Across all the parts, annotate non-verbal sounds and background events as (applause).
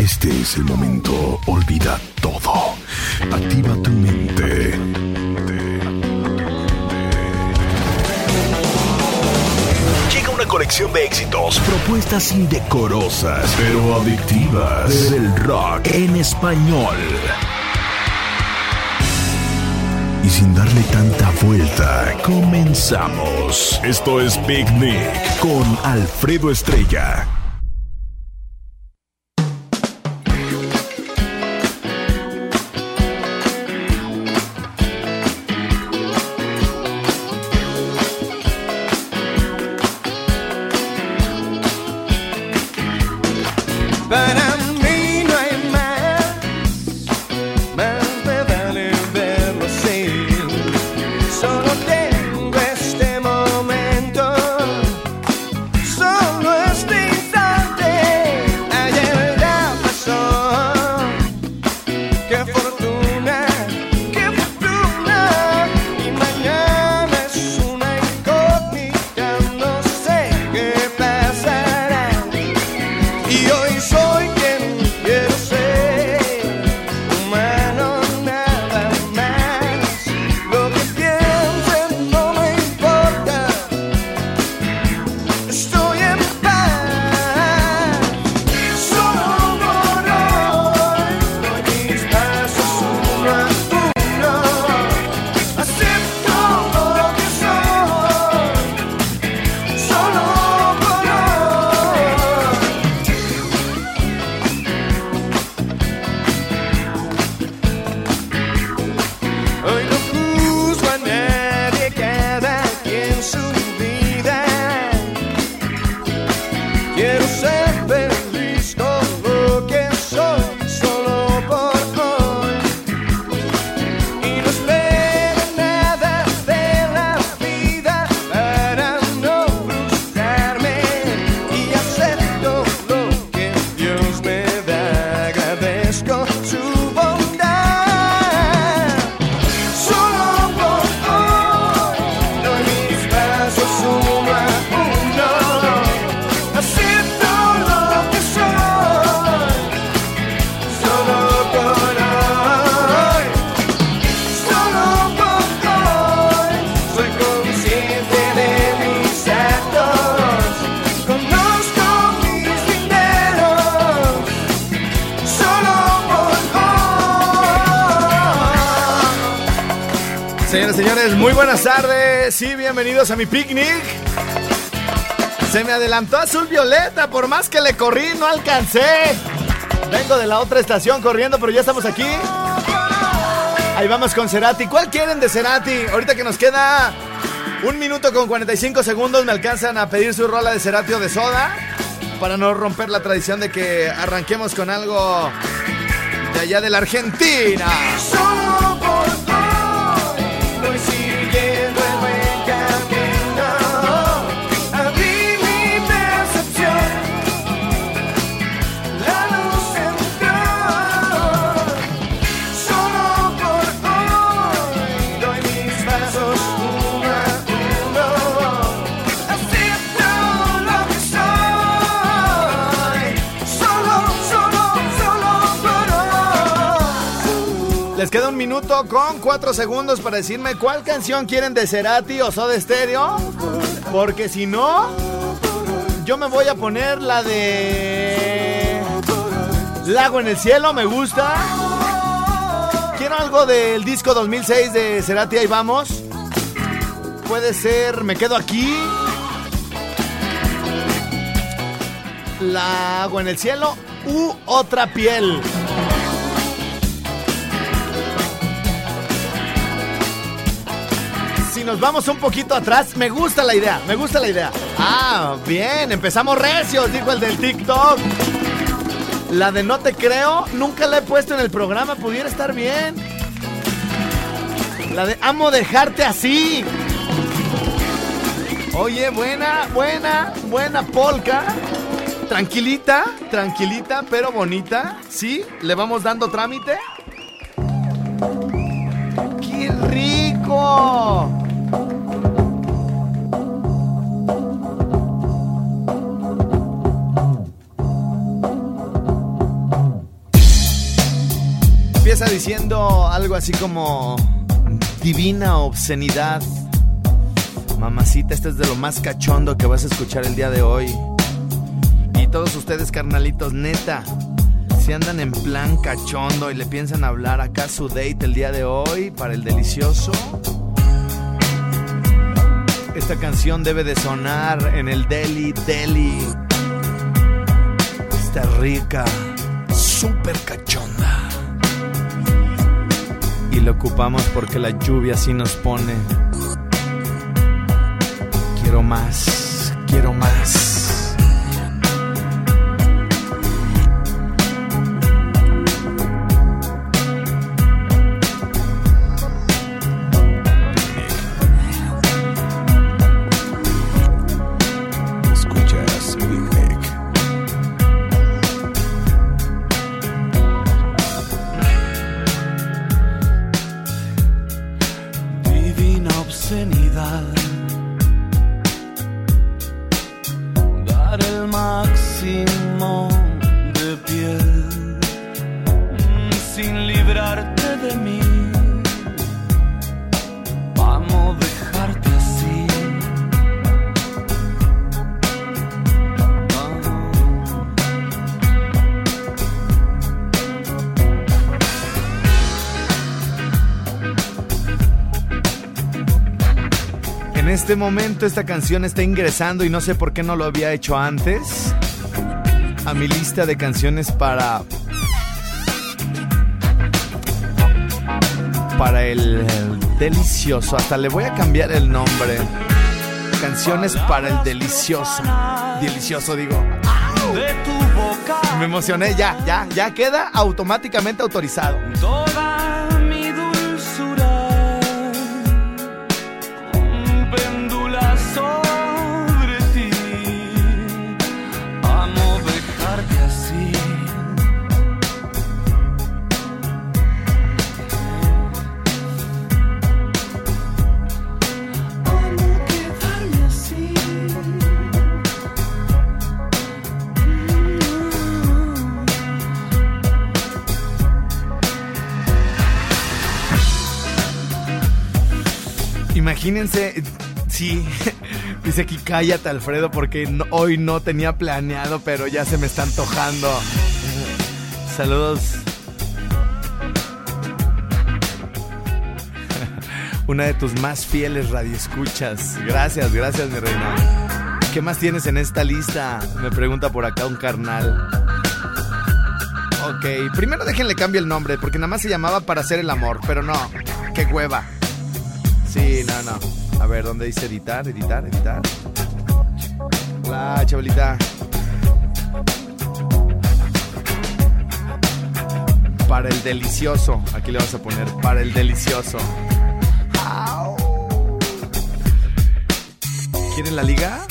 Este es el momento. Olvida todo. Activa tu mente. Llega una colección de éxitos, propuestas indecorosas, pero adictivas del rock en español. Y sin darle tanta vuelta, comenzamos. Esto es Picnic con Alfredo Estrella. Bienvenidos a mi picnic. Se me adelantó azul violeta, por más que le corrí no alcancé. Vengo de la otra estación corriendo, pero ya estamos aquí. Ahí vamos con Cerati. ¿Cuál quieren de Cerati? Ahorita que nos queda un minuto con 45 segundos, me alcanzan a pedir su rola de Cerati o de Soda. Para no romper la tradición de que arranquemos con algo de allá de la Argentina. Les queda un minuto con cuatro segundos para decirme cuál canción quieren de Cerati o Soda Stereo. Porque si no, yo me voy a poner la de Lago en el cielo, me gusta. Quiero algo del disco 2006 de Cerati, ahí vamos. Puede ser Me quedo aquí. Lago en el cielo u otra piel. Nos vamos un poquito atrás, me gusta la idea, me gusta la idea. Ah, bien, empezamos recios, dijo el del TikTok. La de no te creo, nunca la he puesto en el programa, pudiera estar bien. La de amo dejarte así. Oye, buena, buena, buena polka. Tranquilita, tranquilita, pero bonita. ¿Sí? ¿Le vamos dando trámite? ¡Qué rico! Diciendo algo así como divina obscenidad. Mamacita, este es de lo más cachondo que vas a escuchar el día de hoy. Y todos ustedes, carnalitos, neta, si andan en plan cachondo y le piensan hablar acá su date el día de hoy para el delicioso, esta canción debe de sonar en el deli, deli. Está rica, súper Y lo ocupamos porque la lluvia así nos pone. Quiero más, quiero más. Este momento esta canción está ingresando y no sé por qué no lo había hecho antes a mi lista de canciones para para el, delicioso. Hasta le voy a cambiar el nombre. Canciones para el delicioso. Delicioso digo. de tu boca. Me emocioné ya, ya, ya queda automáticamente autorizado. Imagínense, sí, (laughs) dice aquí cállate Alfredo porque hoy no tenía planeado, pero ya se me está antojando. Saludos. (laughs) Una de tus más fieles radioescuchas. Gracias, gracias mi reina. ¿Qué más tienes en esta lista? Me pregunta por acá un carnal. Ok, primero déjenle cambio el nombre, porque nada más se llamaba para hacer el amor, pero no, qué hueva. Sí, no, no. A ver, ¿dónde dice editar, editar, editar? Hola, chavalita. Para el delicioso. Aquí le vamos a poner para el delicioso. ¿Quieren la liga?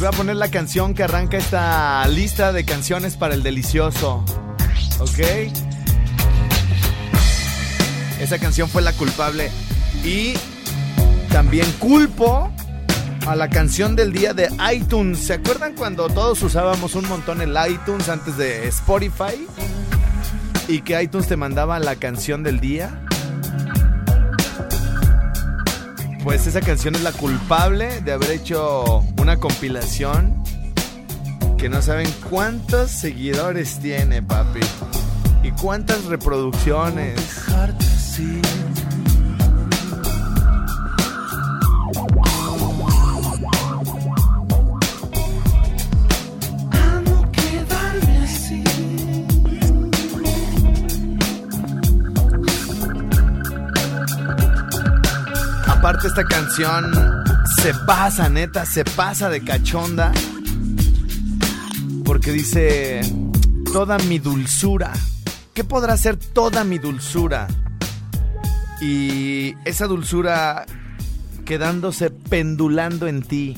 Voy a poner la canción que arranca esta lista de canciones para el delicioso. ¿Ok? Esa canción fue la culpable. Y también culpo a la canción del día de iTunes. ¿Se acuerdan cuando todos usábamos un montón el iTunes antes de Spotify? Y que iTunes te mandaba la canción del día. Pues esa canción es la culpable de haber hecho una compilación que no saben cuántos seguidores tiene, papi. Y cuántas reproducciones. Esta canción se pasa, neta, se pasa de cachonda. Porque dice, toda mi dulzura. ¿Qué podrá ser toda mi dulzura? Y esa dulzura quedándose pendulando en ti.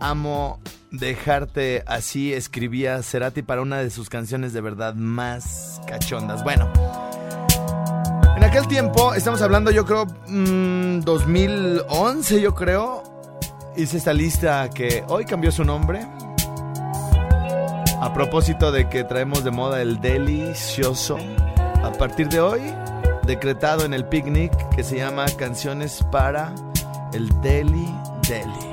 amo dejarte así, escribía Cerati para una de sus canciones de verdad más cachondas. Bueno, en aquel tiempo, estamos hablando yo creo mm, 2011 yo creo, hice esta lista que hoy cambió su nombre. A propósito de que traemos de moda el delicioso. A partir de hoy, decretado en el picnic que se llama Canciones para el Deli Deli.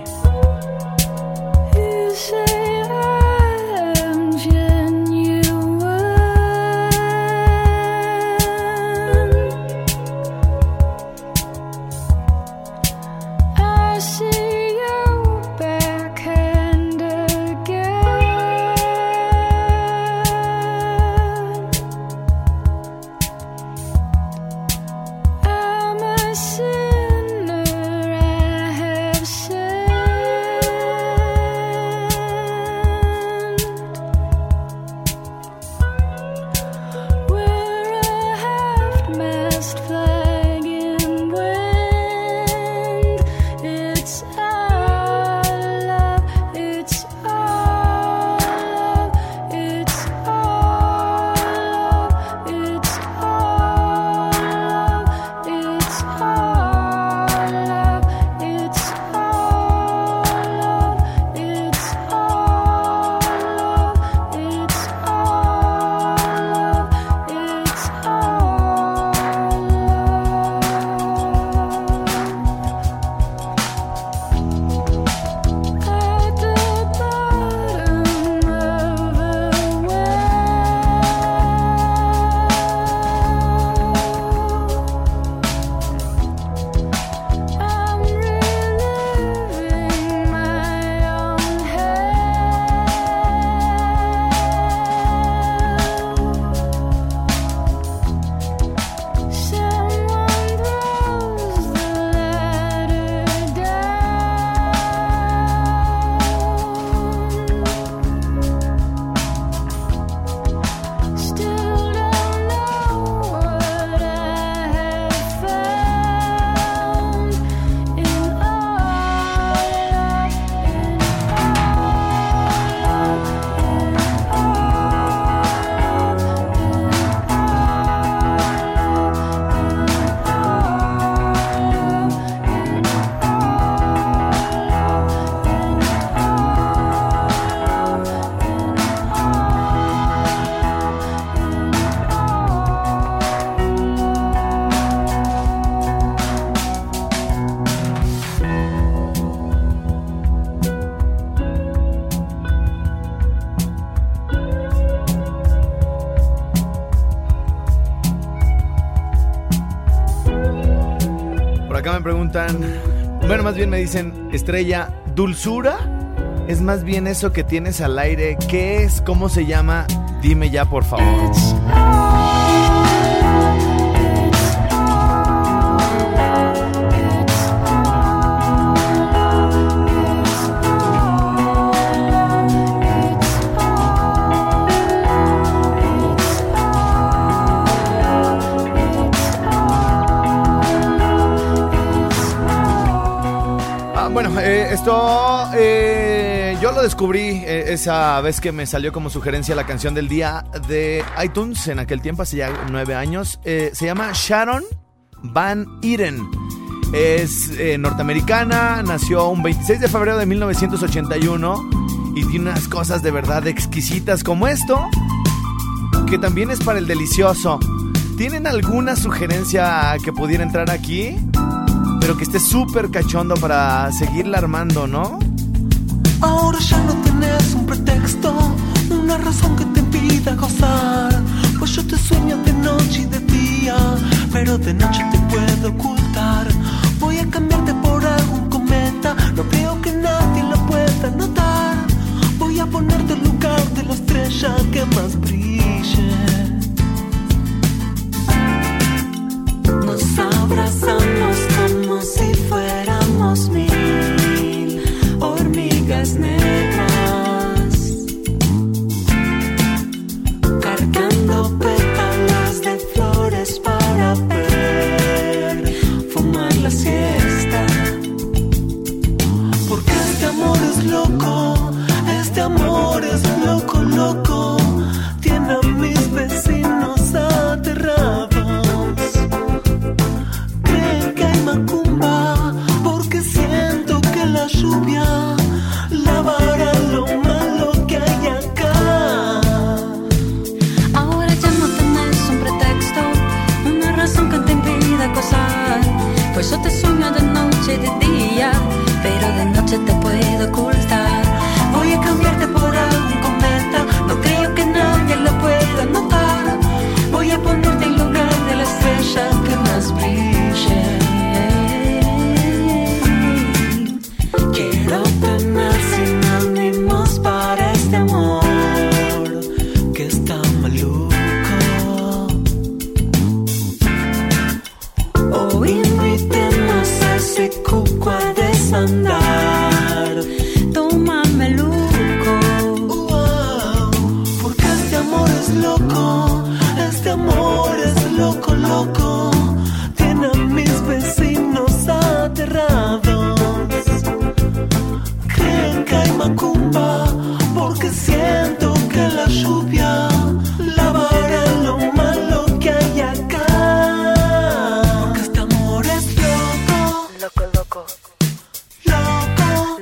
Acá me preguntan, bueno, más bien me dicen, estrella, ¿dulzura? Es más bien eso que tienes al aire. ¿Qué es? ¿Cómo se llama? Dime ya, por favor. Esto eh, yo lo descubrí eh, esa vez que me salió como sugerencia la canción del día de iTunes en aquel tiempo, hace ya nueve años. Eh, se llama Sharon Van Eden. Es norteamericana, nació un 26 de febrero de 1981 y tiene unas cosas de verdad exquisitas como esto, que también es para el delicioso. ¿Tienen alguna sugerencia que pudiera entrar aquí? Pero que esté súper cachondo para seguirla armando, ¿no? Ahora ya no tenés un pretexto, una razón que te impida gozar. Pues yo te sueño de noche y de día, pero de noche te puedo ocultar. Voy a cambiarte por algún cometa, no creo que nadie lo pueda notar. Voy a ponerte en lugar de la estrella que más brille. Nos abrazamos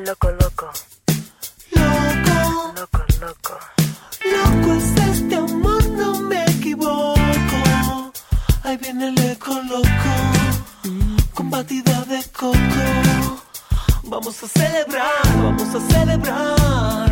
loco, loco, loco, loco. loco, loco. Es este amor, no me equivoco. Ahí viene el eco loco, con batida de coco. Vamos a celebrar, vamos a celebrar.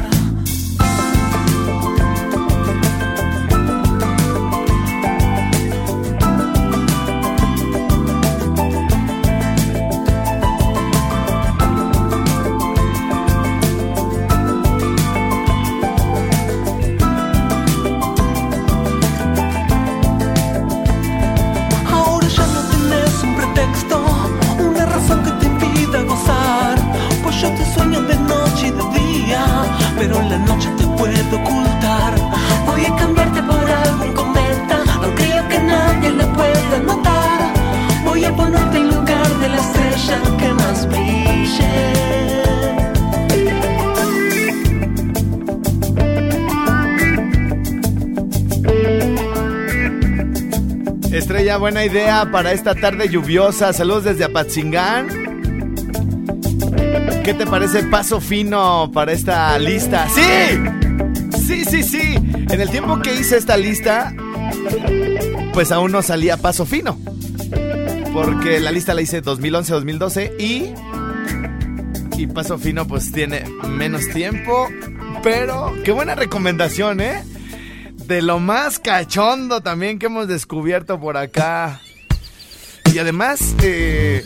Buena idea para esta tarde lluviosa. Saludos desde Apatzingán. ¿Qué te parece paso fino para esta lista? ¡Sí! Sí, sí, sí. En el tiempo que hice esta lista, pues aún no salía paso fino. Porque la lista la hice 2011-2012 y... Y paso fino pues tiene menos tiempo. Pero qué buena recomendación, ¿eh? De lo más cachondo también que hemos descubierto por acá. Y además, eh,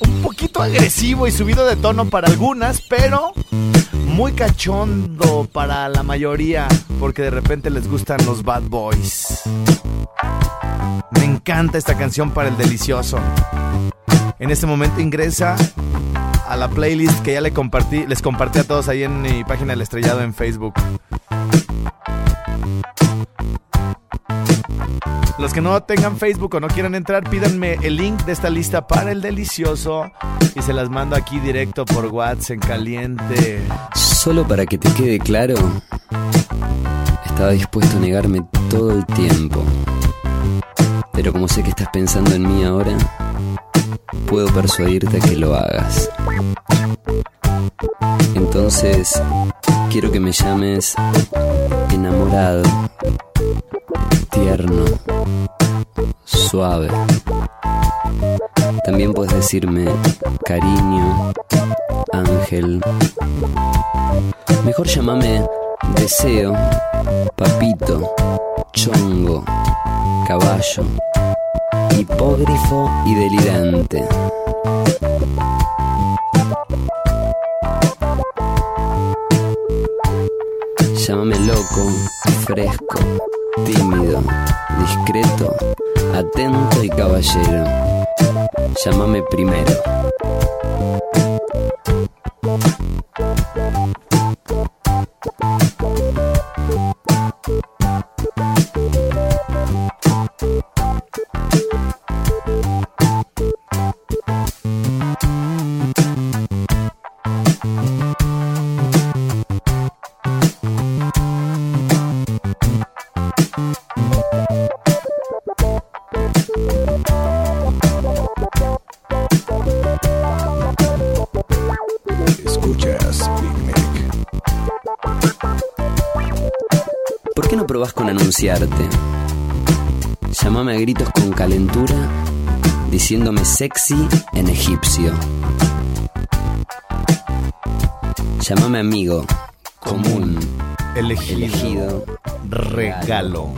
un poquito agresivo y subido de tono para algunas, pero muy cachondo para la mayoría, porque de repente les gustan los bad boys. Me encanta esta canción para el delicioso. En este momento ingresa a la playlist que ya compartí, les compartí a todos ahí en mi página del estrellado en Facebook. Los que no tengan Facebook o no quieran entrar, pídanme el link de esta lista para el delicioso y se las mando aquí directo por WhatsApp en caliente. Solo para que te quede claro, estaba dispuesto a negarme todo el tiempo. Pero como sé que estás pensando en mí ahora, puedo persuadirte a que lo hagas. Entonces, quiero que me llames enamorado, tierno, suave. También puedes decirme cariño, ángel. Mejor llámame deseo, papito, chongo, caballo, hipógrifo y delirante. Llámame loco, fresco, tímido, discreto, atento y caballero. Llámame primero. Anunciarte? Llámame a gritos con calentura, diciéndome sexy en egipcio. Llámame amigo, común, Elegido. elegido, regalo.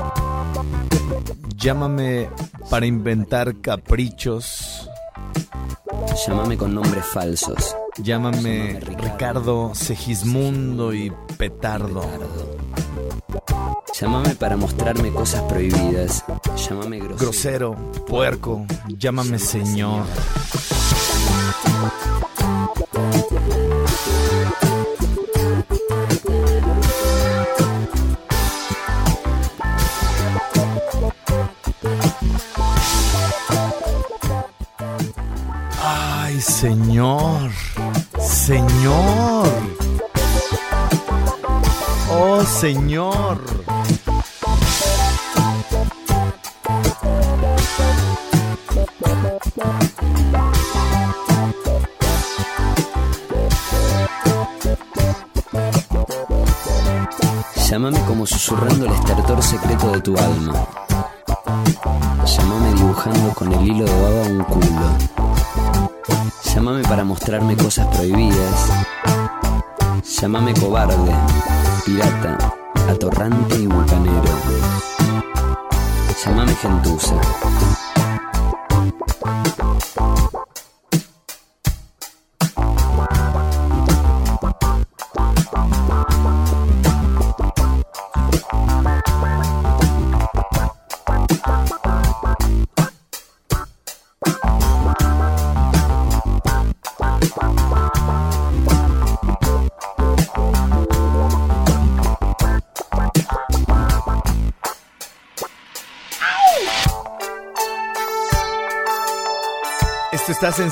Llámame para inventar caprichos. llámame con nombres falsos. Llámame Ricardo, Segismundo y Petardo. Llámame para mostrarme cosas prohibidas. Llámame grosero. Grosero, puerco, llámame, señor. Ay, señor. Señor. Oh, señor. Llámame como susurrando el estertor secreto de tu alma. Llámame dibujando con el hilo de baba un culo. Llámame para mostrarme cosas prohibidas. Llámame cobarde, pirata, atorrante y bucanero. Llámame gentuza.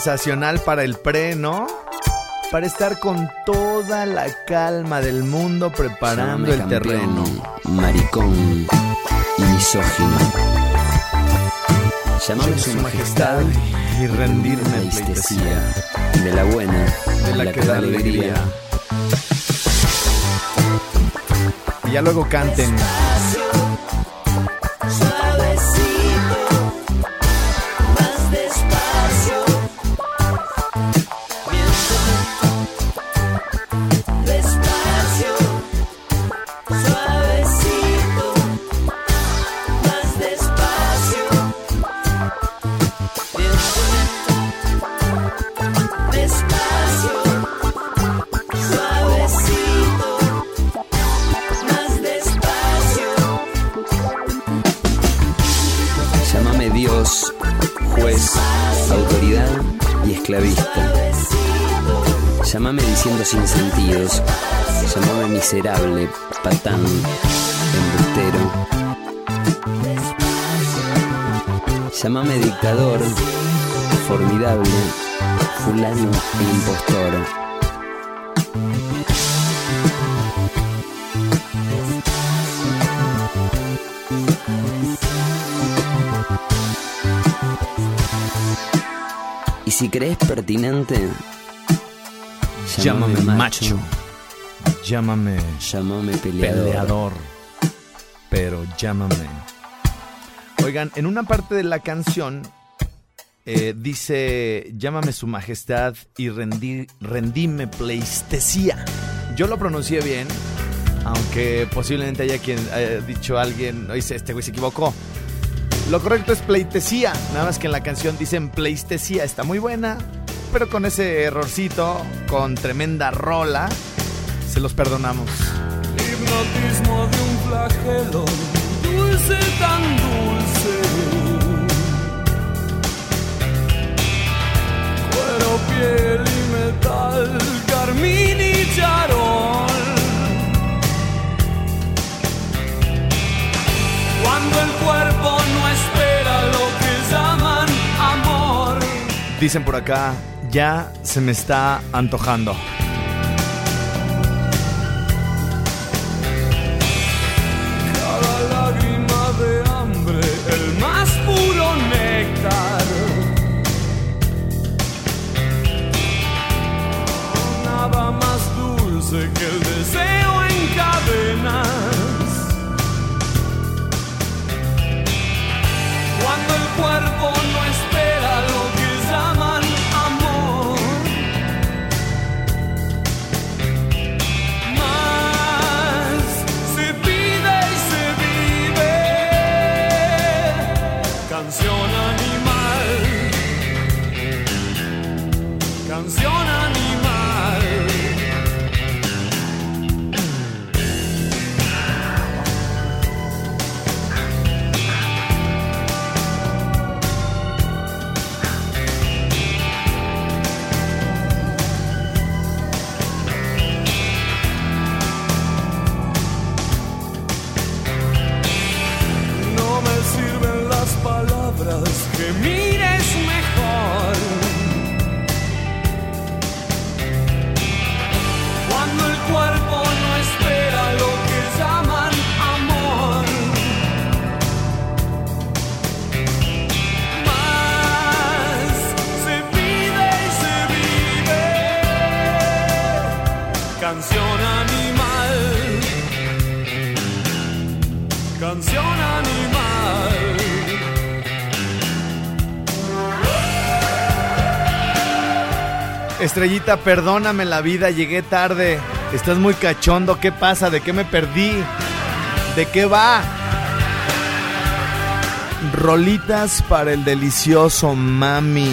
Sensacional para el pre, ¿no? Para estar con toda la calma del mundo preparando el campeón, terreno. Maricón y misógino. Llámame su majestad y rendirme pleitesía. De la buena, De la que da alegría. Y ya luego canten. Sin sentidos. Llámame miserable, patán, embustero. Llámame dictador, formidable, fulano e impostor. Si crees pertinente, Llámame macho. Llámame Llámame peleador. peleador. Pero llámame. Oigan, en una parte de la canción eh, dice, llámame su majestad y rendí, rendime pleistesía. Yo lo pronuncié bien, aunque posiblemente haya quien haya dicho a alguien, oye, este güey se equivocó. Lo correcto es pleitesía, nada más que en la canción dicen pleistesía, está muy buena, pero con ese errorcito, con tremenda rola, se los perdonamos. Hipnotismo de un flagelo, dulce tan dulce. Cuero, piel y metal, carmín y charol. Cuando el cuerpo no espera lo que llaman amor. Dicen por acá, ya se me está antojando. Estrellita, perdóname la vida, llegué tarde. Estás muy cachondo, ¿qué pasa? ¿De qué me perdí? ¿De qué va? Rolitas para el delicioso mami.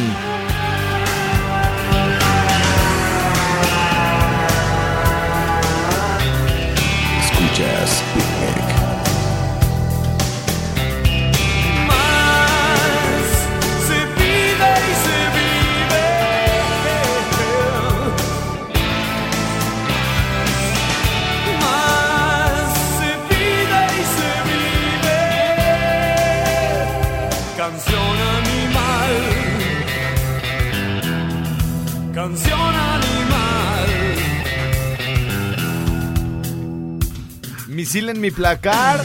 Misil en mi placar.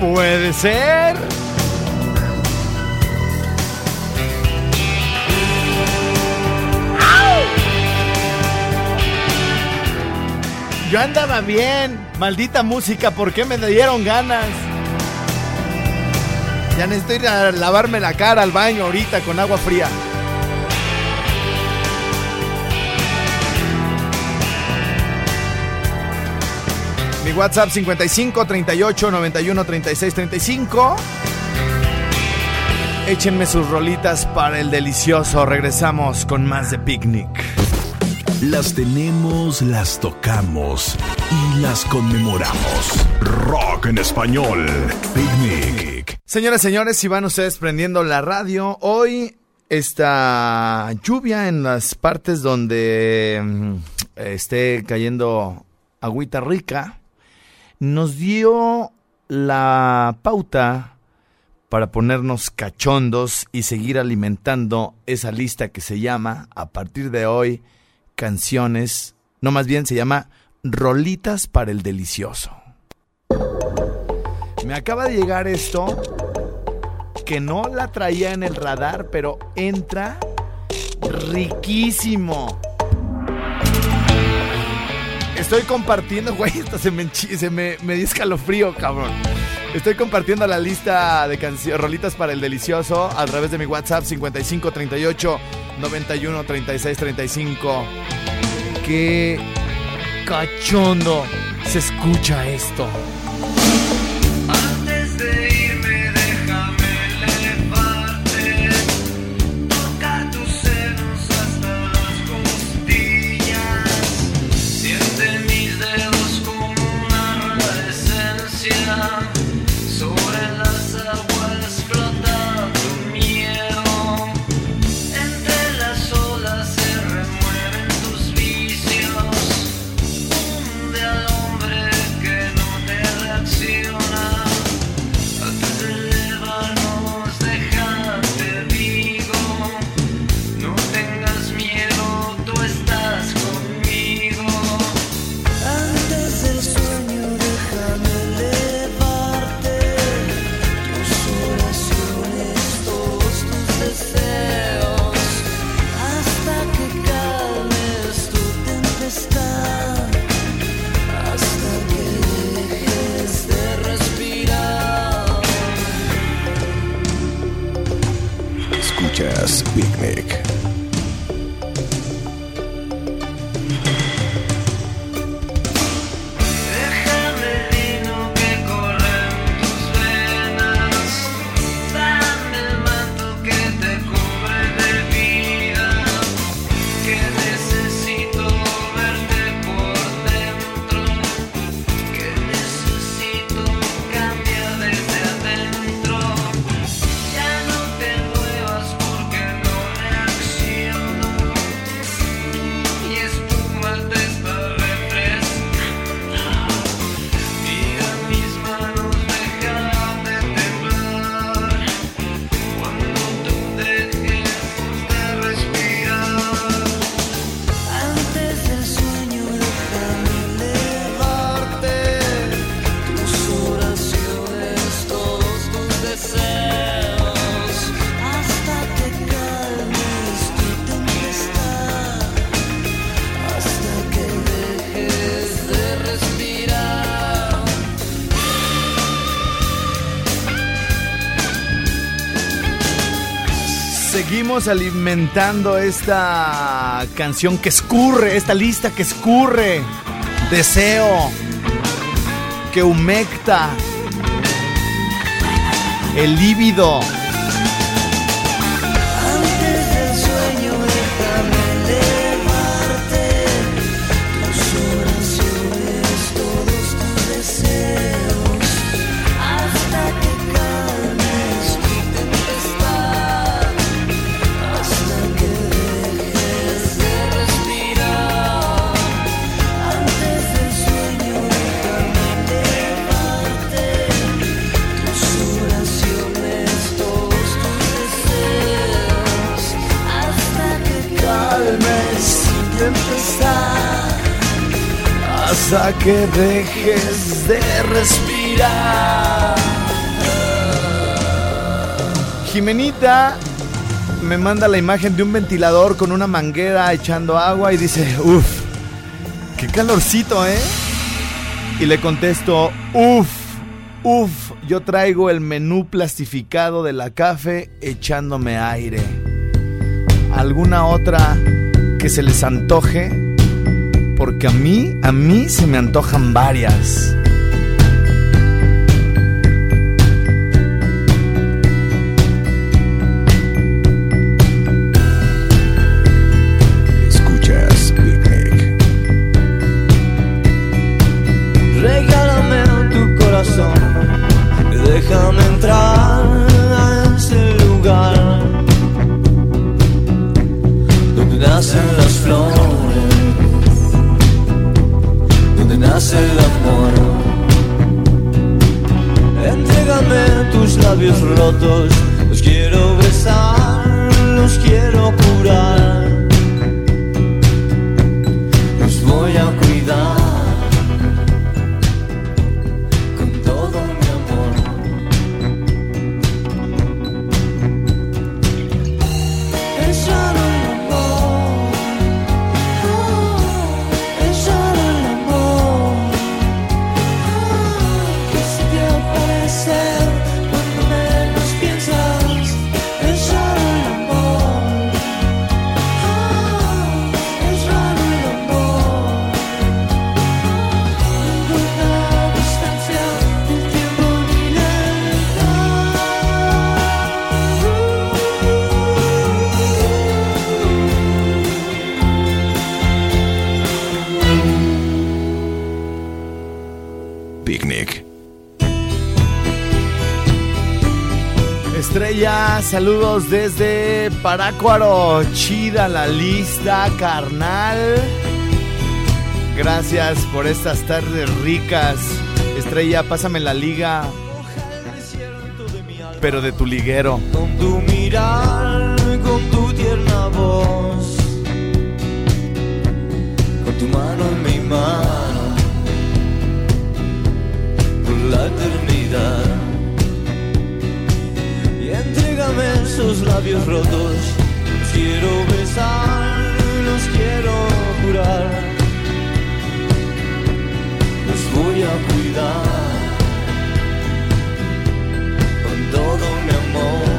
Puede ser. Yo andaba bien. Maldita música, ¿por qué me dieron ganas? Ya necesito ir a lavarme la cara al baño ahorita con agua fría. Mi WhatsApp 55 38 91 36 35. Échenme sus rolitas para el delicioso. Regresamos con más de Picnic. Las tenemos, las tocamos y las conmemoramos. Rock en español. Picnic. Señoras y señores, si van ustedes prendiendo la radio, hoy esta lluvia en las partes donde mm, esté cayendo agüita rica, nos dio la pauta para ponernos cachondos y seguir alimentando esa lista que se llama, a partir de hoy, canciones, no más bien se llama Rolitas para el Delicioso. Me acaba de llegar esto que no la traía en el radar, pero entra riquísimo. Estoy compartiendo, (laughs) güey, esto se me, se me, me escalofrío, cabrón. Estoy compartiendo la lista de rolitas para el delicioso a través de mi WhatsApp 55 38 91 36 35. Qué cachondo se escucha esto. Antes de Seguimos alimentando esta canción que escurre, esta lista que escurre. Deseo. Que humecta. El líbido. Que dejes de respirar. Jimenita me manda la imagen de un ventilador con una manguera echando agua y dice, uff, qué calorcito, ¿eh? Y le contesto, uff, uff, yo traigo el menú plastificado de la café echándome aire. ¿Alguna otra que se les antoje? Porque a mí, a mí se me antojan varias. Saludos desde Parácuaro. Chida la lista, carnal. Gracias por estas tardes ricas. Estrella, pásame la liga, pero de tu liguero. Con tu mirar, con tu tierna voz, con tu mano en mi mano, por la eternidad. Esos labios rotos, los quiero besar, los quiero curar, los voy a cuidar. Con todo mi amor.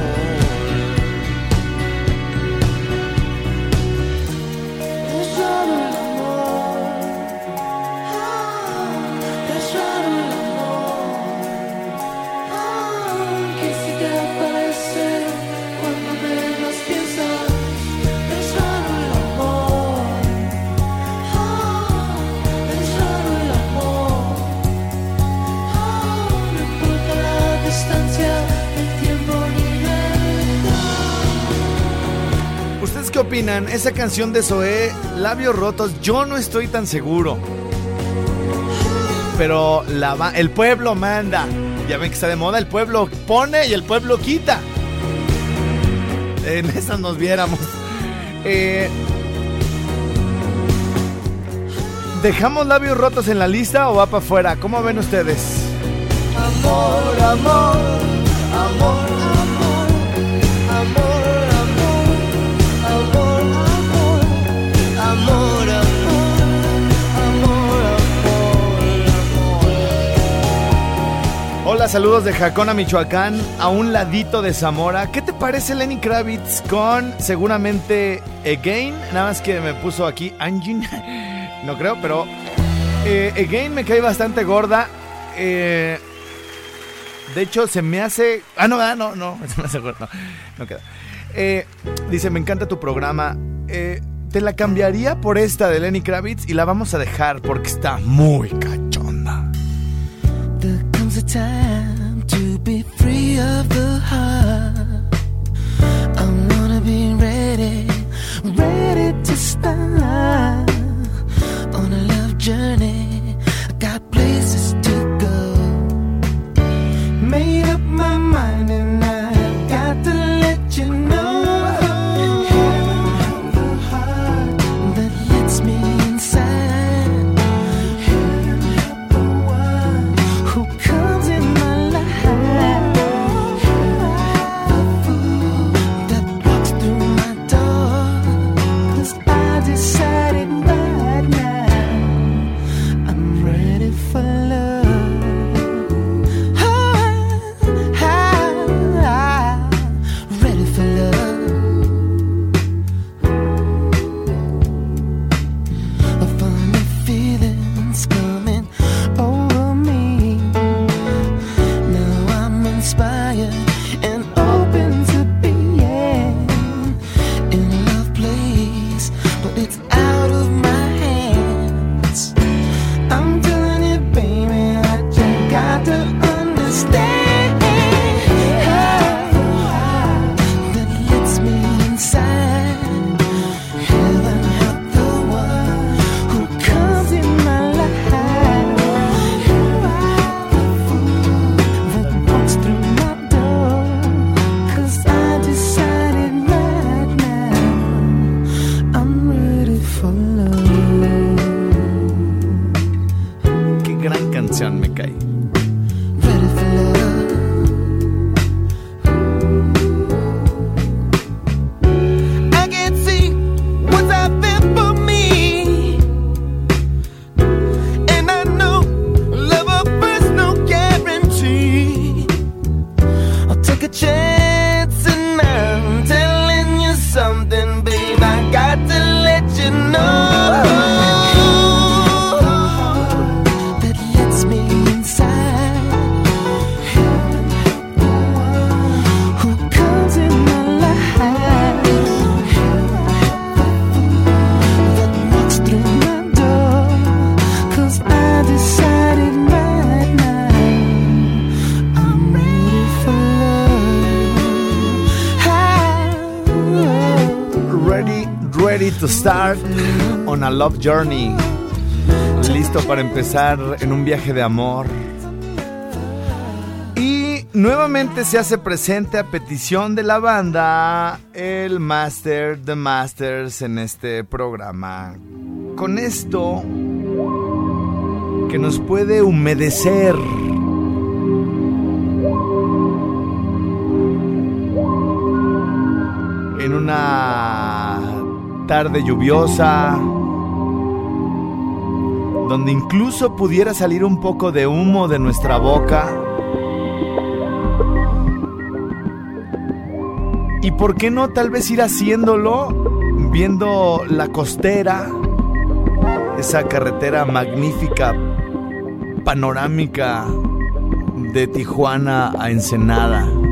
Qué opinan? Esa canción de Zoé, Labios Rotos, yo no estoy tan seguro. Pero el pueblo manda. Ya ven que está de moda, el pueblo pone y el pueblo quita. En esas nos viéramos. Eh, ¿Dejamos labios rotos en la lista o va para afuera? ¿Cómo ven ustedes? Amor, amor, Saludos de Jacona, Michoacán, a un ladito de Zamora. ¿Qué te parece Lenny Kravitz con seguramente Again? Nada más que me puso aquí Anjin. (laughs) No creo, pero eh, Again me cae bastante gorda. Eh, de hecho, se me hace. Ah, no, ah, no, no, (laughs) se me hace gorda. No, queda. Eh, dice: Me encanta tu programa. Te la cambiaría por esta de Lenny Kravitz y la vamos a dejar porque está muy cachonda. Comes a time to be free of the heart. I wanna be ready, ready to start on a love journey. I got places to go. Made up my mind and ready to start on a love journey. Listo para empezar en un viaje de amor. Y nuevamente se hace presente a petición de la banda el Master de Masters en este programa. Con esto que nos puede humedecer. En una tarde lluviosa, donde incluso pudiera salir un poco de humo de nuestra boca. Y por qué no tal vez ir haciéndolo viendo la costera, esa carretera magnífica, panorámica de Tijuana a Ensenada.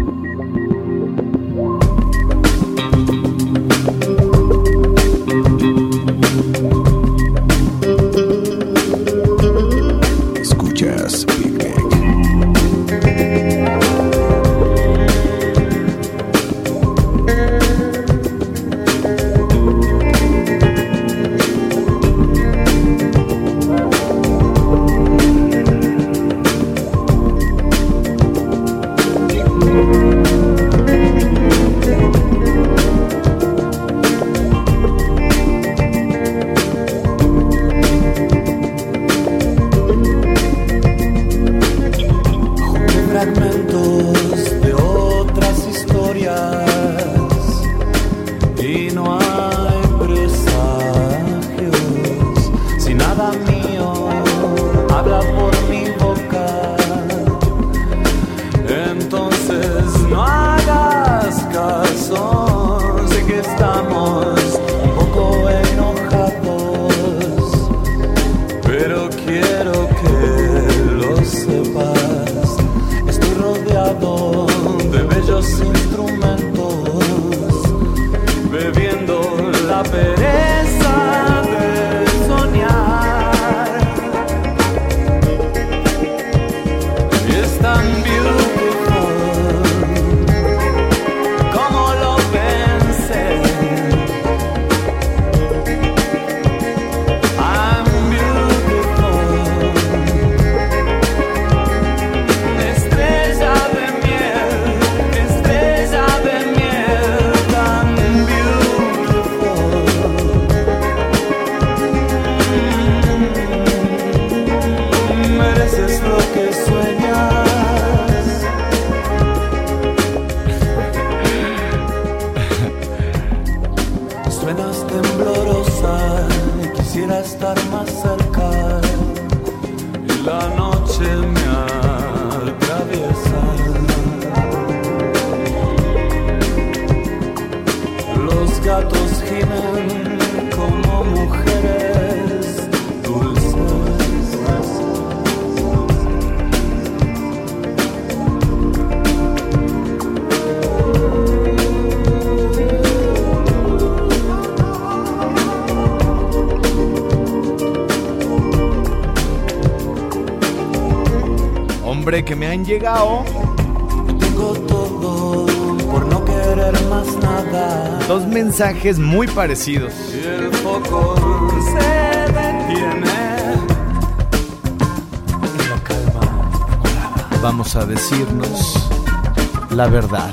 Hombre, que me han llegado Tengo todo por no querer más nada. dos mensajes muy parecidos. Y el foco se detiene. La calma Vamos a decirnos la verdad.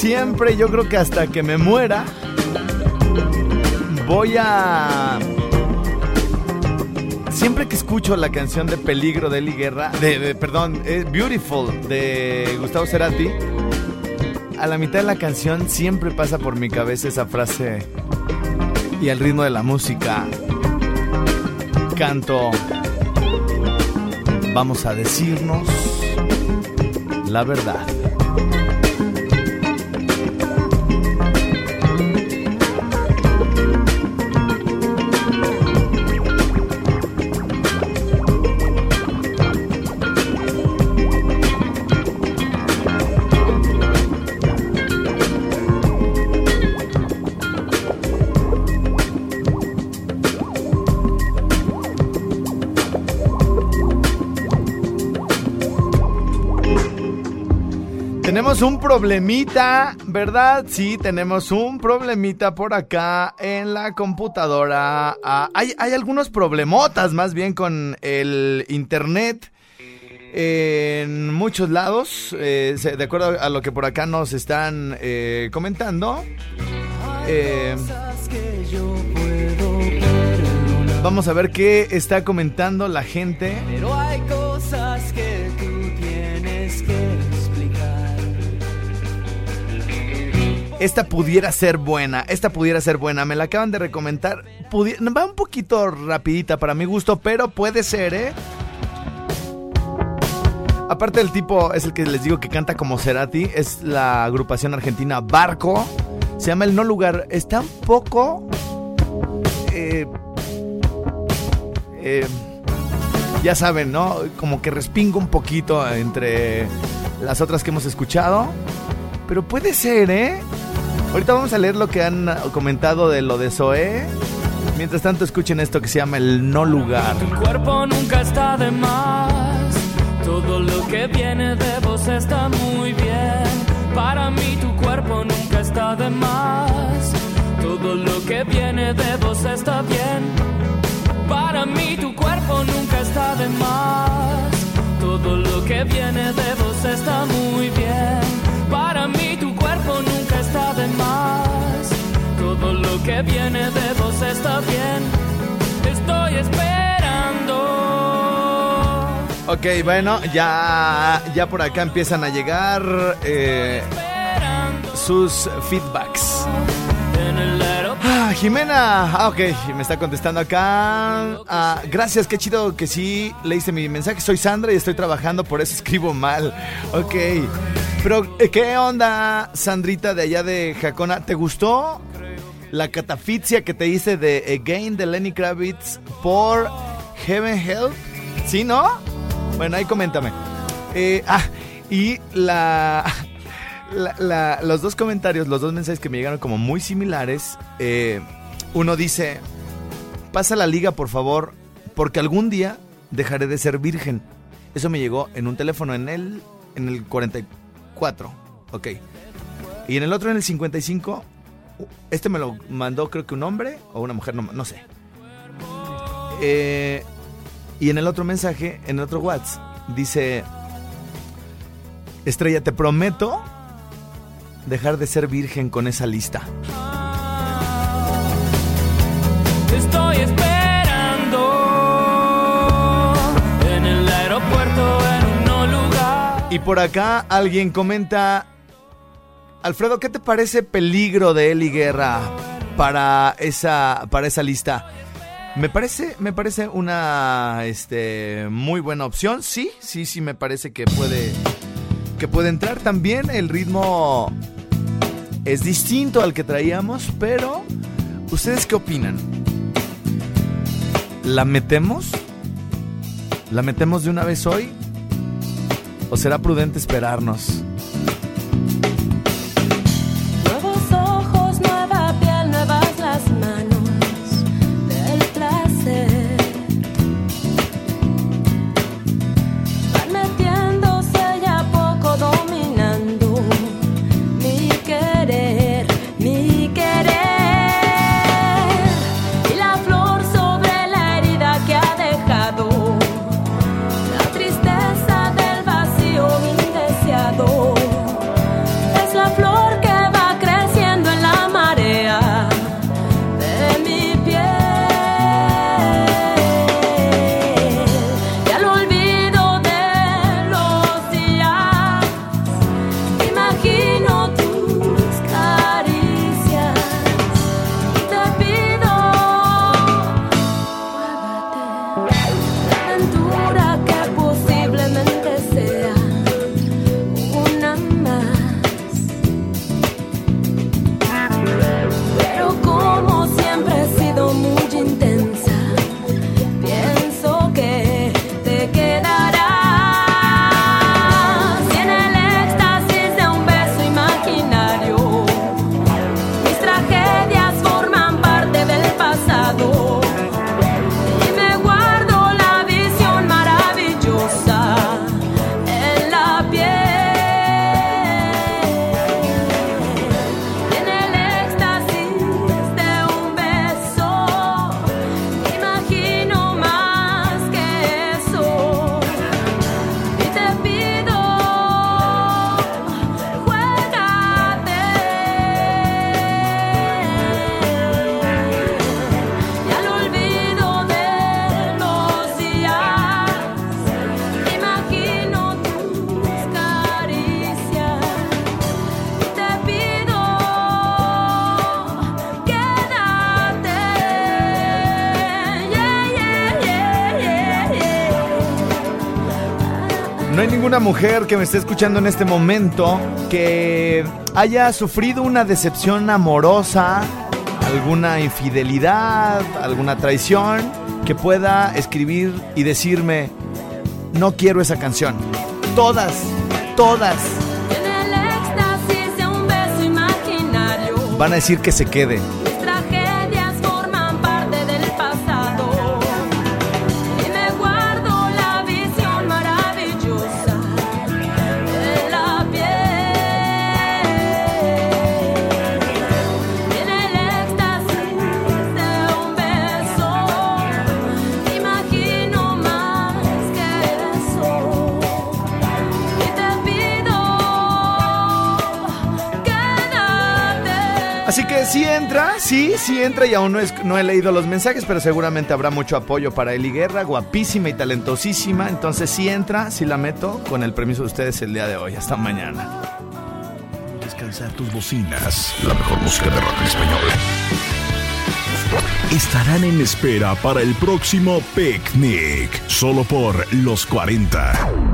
Siempre, yo creo que hasta que me muera, voy a... Siempre que escucho la canción de Peligro de Eli Guerra, de, perdón, eh, Beautiful de Gustavo Cerati, a la mitad de la canción siempre pasa por mi cabeza esa frase y al ritmo de la música canto, vamos a decirnos la verdad. Un problemita, ¿verdad? Sí, tenemos un problemita por acá en la computadora. Ah, hay, hay algunos problemotas más bien con el internet en muchos lados, eh, de acuerdo a lo que por acá nos están eh, comentando. Eh, vamos a ver qué está comentando la gente. Pero hay cosas que Esta pudiera ser buena, esta pudiera ser buena. Me la acaban de recomendar. Va un poquito rapidita para mi gusto, pero puede ser, ¿eh? Aparte el tipo es el que les digo que canta como Cerati, es la agrupación argentina Barco. Se llama El No Lugar. Está un poco... eh, eh, ya saben, ¿no? Como que respingo un poquito entre las otras que hemos escuchado. Pero puede ser, ¿eh? Ahorita vamos a leer lo que han comentado de lo de Zoé. Mientras tanto, escuchen esto que se llama El No Lugar. Tu cuerpo nunca está de más. Todo lo que viene de vos está muy bien. Para mí tu cuerpo nunca está de más. Todo lo que viene de vos está bien. Para mí tu cuerpo nunca está de más. Todo lo que viene de vos está muy bien. Más. Todo lo que viene de vos está bien. Estoy esperando. Ok, bueno, ya, ya por acá empiezan a llegar eh, sus feedbacks. en el. Jimena, ah, ok, me está contestando acá. Ah, gracias, qué chido que sí leíste mi mensaje. Soy Sandra y estoy trabajando, por eso escribo mal. Ok. Pero, eh, ¿qué onda, Sandrita, de allá de Jacona? ¿Te gustó la catafixia que te hice de Again de Lenny Kravitz por Heaven Help? ¿Sí, no? Bueno, ahí coméntame. Eh, ah, y la, la- los dos comentarios, los dos mensajes que me llegaron como muy similares. eh, uno dice, pasa la liga, por favor, porque algún día dejaré de ser virgen. Eso me llegó en un teléfono en el, en el 44. Ok. Y en el otro, en el 55, este me lo mandó creo que un hombre o una mujer, no, no sé. Eh, y en el otro mensaje, en el otro WhatsApp, dice, Estrella, te prometo dejar de ser virgen con esa lista. Estoy esperando en el aeropuerto en un no lugar. Y por acá alguien comenta, Alfredo, ¿qué te parece peligro de Eli Guerra para esa, para esa lista? Me parece, me parece una este, muy buena opción. Sí, sí, sí, me parece que puede, que puede entrar también. El ritmo es distinto al que traíamos, pero ¿ustedes qué opinan? ¿La metemos? ¿La metemos de una vez hoy? ¿O será prudente esperarnos? Ninguna mujer que me esté escuchando en este momento que haya sufrido una decepción amorosa, alguna infidelidad, alguna traición, que pueda escribir y decirme, no quiero esa canción. Todas, todas van a decir que se quede. Sí entra, sí, sí entra y aún no, he leído los mensajes, pero seguramente habrá mucho apoyo para Eli Guerra, guapísima y talentosísima. Entonces sí entra, sí la meto, con el permiso de ustedes el día de hoy. Hasta mañana. Descansar tus bocinas. La mejor música de rock español. Estarán en espera para el próximo picnic. Solo por los 40.